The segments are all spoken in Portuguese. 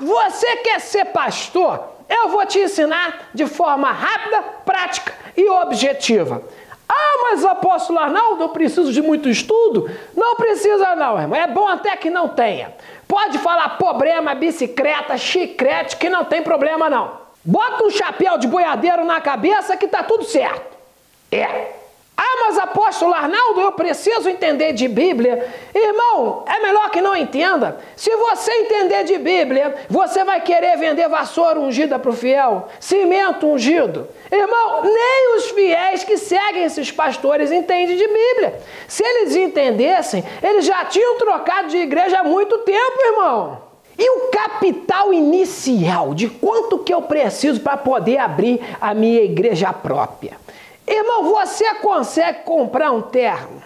você quer ser pastor, eu vou te ensinar de forma rápida, prática e objetiva. Ah, mas apóstolo Arnaldo, eu preciso de muito estudo? Não precisa não, irmão. É bom até que não tenha. Pode falar problema, bicicleta, chiclete, que não tem problema não. Bota um chapéu de boiadeiro na cabeça que tá tudo certo. É. Ah, mas apóstolo Arnaldo, eu preciso entender de Bíblia. Irmão, é melhor que não entenda. Se você entender de Bíblia, você vai querer vender vassoura ungida para o fiel, cimento ungido. Irmão, nem os fiéis que seguem esses pastores entendem de Bíblia. Se eles entendessem, eles já tinham trocado de igreja há muito tempo, irmão. E o capital inicial de quanto que eu preciso para poder abrir a minha igreja própria? Irmão, você consegue comprar um terno?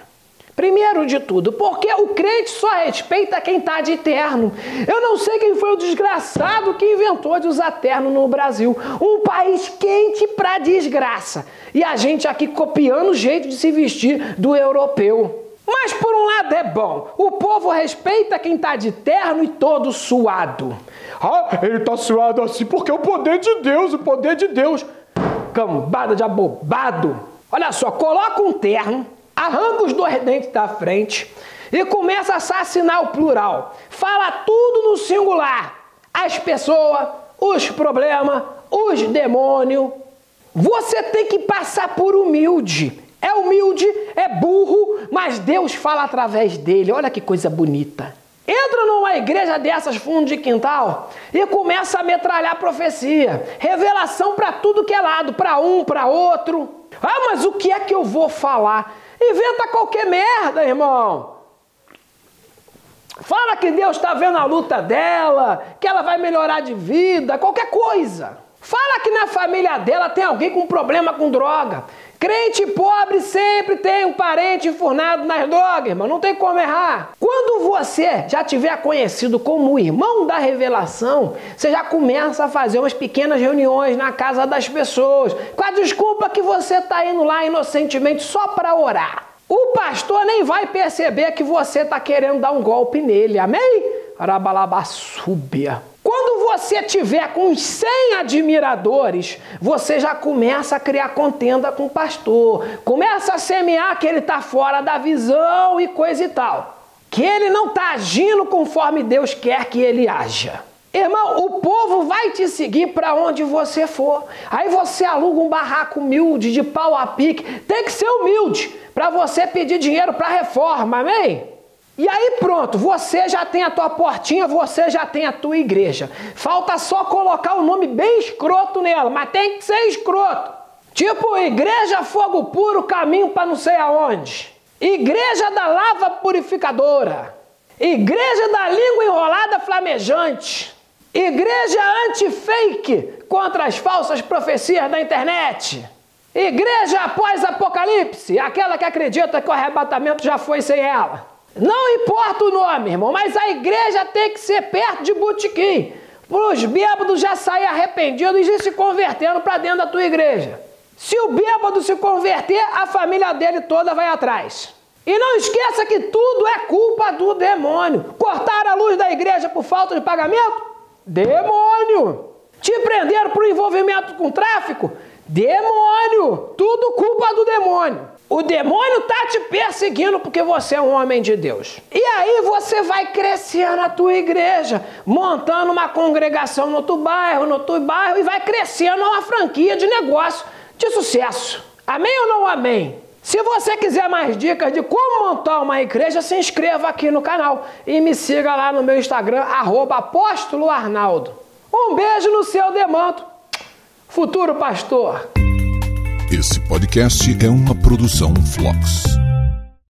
Primeiro de tudo, porque o crente só respeita quem está de terno. Eu não sei quem foi o desgraçado que inventou de usar terno no Brasil. Um país quente pra desgraça. E a gente aqui copiando o jeito de se vestir do europeu. Mas por um lado é bom, o povo respeita quem está de terno e todo suado. Ah, ele está suado assim porque é o poder de Deus, o poder de Deus cambada de abobado. Olha só, coloca um terno, arranca os dois dentes da frente e começa a assassinar o plural. Fala tudo no singular. As pessoas, os problemas, os demônios. Você tem que passar por humilde. É humilde, é burro, mas Deus fala através dele. Olha que coisa bonita. Entra numa igreja dessas, fundo de quintal, e começa a metralhar profecia. Revelação para tudo que é lado, para um, para outro. Ah, mas o que é que eu vou falar? Inventa qualquer merda, irmão. Fala que Deus está vendo a luta dela, que ela vai melhorar de vida, qualquer coisa. Fala que na família dela tem alguém com problema com droga. Crente pobre sempre tem um parente enfurnado nas drogas, irmão. Não tem como errar. Quando você já tiver conhecido como irmão da revelação, você já começa a fazer umas pequenas reuniões na casa das pessoas, com a desculpa que você está indo lá inocentemente só para orar. O pastor nem vai perceber que você está querendo dar um golpe nele. Amém? Arabalabasúbia. Você tiver com 100 admiradores, você já começa a criar contenda com o pastor, começa a semear que ele está fora da visão e coisa e tal, que ele não está agindo conforme Deus quer que ele haja. Irmão, o povo vai te seguir para onde você for. Aí você aluga um barraco humilde, de pau a pique. Tem que ser humilde para você pedir dinheiro para reforma, amém? E aí pronto, você já tem a tua portinha, você já tem a tua igreja. Falta só colocar o um nome bem escroto nela, mas tem que ser escroto. Tipo, Igreja Fogo Puro, caminho para não sei aonde. Igreja da Lava Purificadora. Igreja da Língua Enrolada Flamejante. Igreja anti-fake contra as falsas profecias da internet. Igreja após Apocalipse, aquela que acredita que o arrebatamento já foi sem ela. Não importa o nome, irmão, mas a igreja tem que ser perto de botequim. Para os bêbados já sair arrependidos e se convertendo para dentro da tua igreja. Se o bêbado se converter, a família dele toda vai atrás. E não esqueça que tudo é culpa do demônio. Cortar a luz da igreja por falta de pagamento? Demônio. Te prenderam por envolvimento com tráfico? Demônio. Tudo culpa do demônio. O demônio tá te perseguindo porque você é um homem de Deus. E aí você vai crescer na tua igreja, montando uma congregação no outro bairro, no outro bairro e vai crescendo uma franquia de negócio de sucesso. Amém ou não amém? Se você quiser mais dicas de como montar uma igreja, se inscreva aqui no canal e me siga lá no meu Instagram, arroba. Um beijo no seu demanto, futuro pastor. Esse podcast é uma produção Flux.